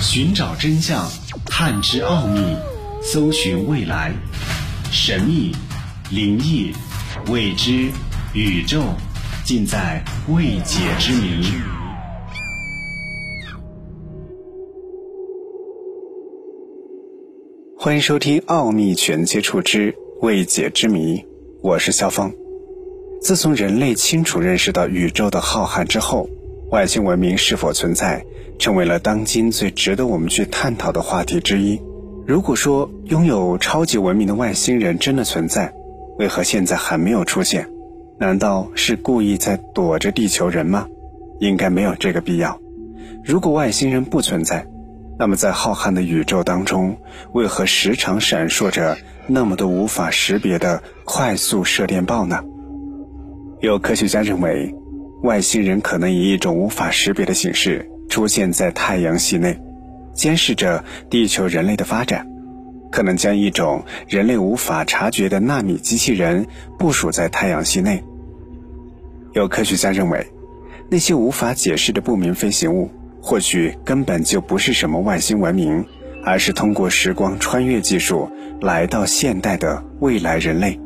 寻找真相，探知奥秘，搜寻未来，神秘、灵异、未知、宇宙，尽在未解之谜。欢迎收听《奥秘全接触之未解之谜》，我是肖峰。自从人类清楚认识到宇宙的浩瀚之后，外星文明是否存在，成为了当今最值得我们去探讨的话题之一。如果说拥有超级文明的外星人真的存在，为何现在还没有出现？难道是故意在躲着地球人吗？应该没有这个必要。如果外星人不存在，那么在浩瀚的宇宙当中，为何时常闪烁着那么多无法识别的快速射电暴呢？有科学家认为。外星人可能以一种无法识别的形式出现在太阳系内，监视着地球人类的发展，可能将一种人类无法察觉的纳米机器人部署在太阳系内。有科学家认为，那些无法解释的不明飞行物，或许根本就不是什么外星文明，而是通过时光穿越技术来到现代的未来人类，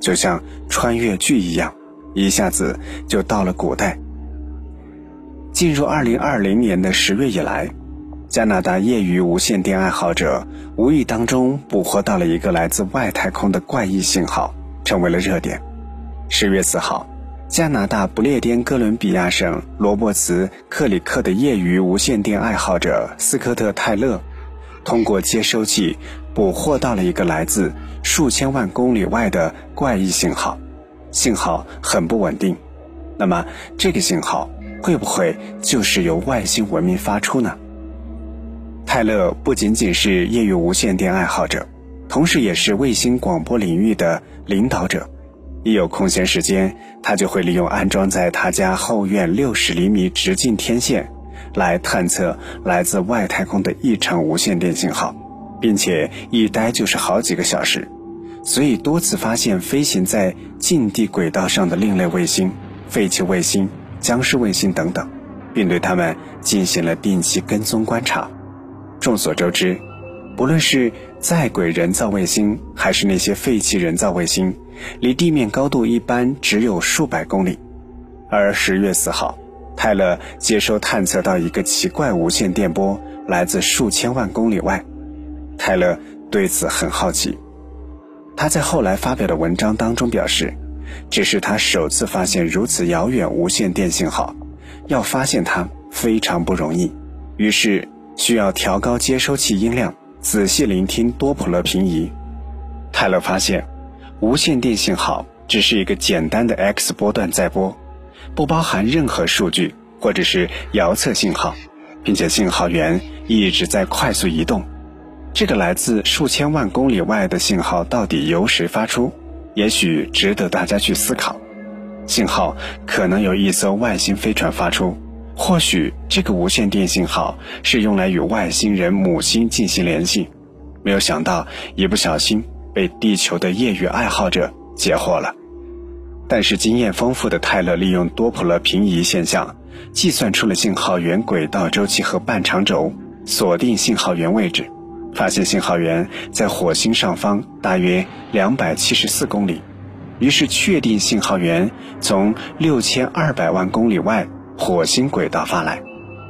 就像穿越剧一样。一下子就到了古代。进入二零二零年的十月以来，加拿大业余无线电爱好者无意当中捕获到了一个来自外太空的怪异信号，成为了热点。十月四号，加拿大不列颠哥伦比亚省罗伯茨克里克的业余无线电爱好者斯科特泰勒，通过接收器捕获到了一个来自数千万公里外的怪异信号。信号很不稳定，那么这个信号会不会就是由外星文明发出呢？泰勒不仅仅是业余无线电爱好者，同时也是卫星广播领域的领导者。一有空闲时间，他就会利用安装在他家后院六十厘米直径天线，来探测来自外太空的异常无线电信号，并且一待就是好几个小时。所以多次发现飞行在近地轨道上的另类卫星、废弃卫星、僵尸卫星等等，并对它们进行了定期跟踪观察。众所周知，不论是在轨人造卫星，还是那些废弃人造卫星，离地面高度一般只有数百公里。而十月四号，泰勒接收探测到一个奇怪无线电波，来自数千万公里外。泰勒对此很好奇。他在后来发表的文章当中表示，这是他首次发现如此遥远无线电信号，要发现它非常不容易，于是需要调高接收器音量，仔细聆听多普勒平移。泰勒发现，无线电信号只是一个简单的 X 波段载波，不包含任何数据或者是遥测信号，并且信号源一直在快速移动。这个来自数千万公里外的信号到底由谁发出？也许值得大家去思考。信号可能由一艘外星飞船发出，或许这个无线电信号是用来与外星人母星进行联系。没有想到，一不小心被地球的业余爱好者截获了。但是经验丰富的泰勒利用多普勒平移现象，计算出了信号源轨道周期和半长轴，锁定信号源位置。发现信号源在火星上方大约两百七十四公里，于是确定信号源从六千二百万公里外火星轨道发来，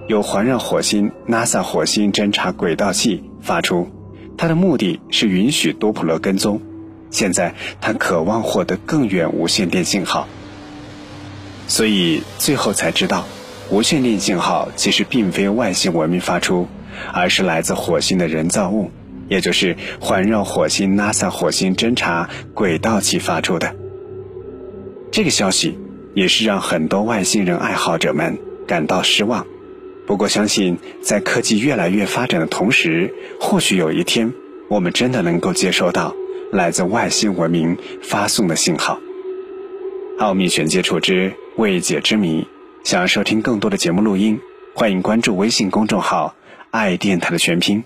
由环绕火星 NASA 火星侦察轨道器发出。它的目的是允许多普勒跟踪。现在他渴望获得更远无线电信号，所以最后才知道，无线电信号其实并非外星文明发出。而是来自火星的人造物，也就是环绕火星 NASA 火星侦察轨道器发出的。这个消息也是让很多外星人爱好者们感到失望。不过，相信在科技越来越发展的同时，或许有一天，我们真的能够接收到来自外星文明发送的信号。奥秘全接触之未解之谜，想要收听更多的节目录音，欢迎关注微信公众号。爱电台的全拼。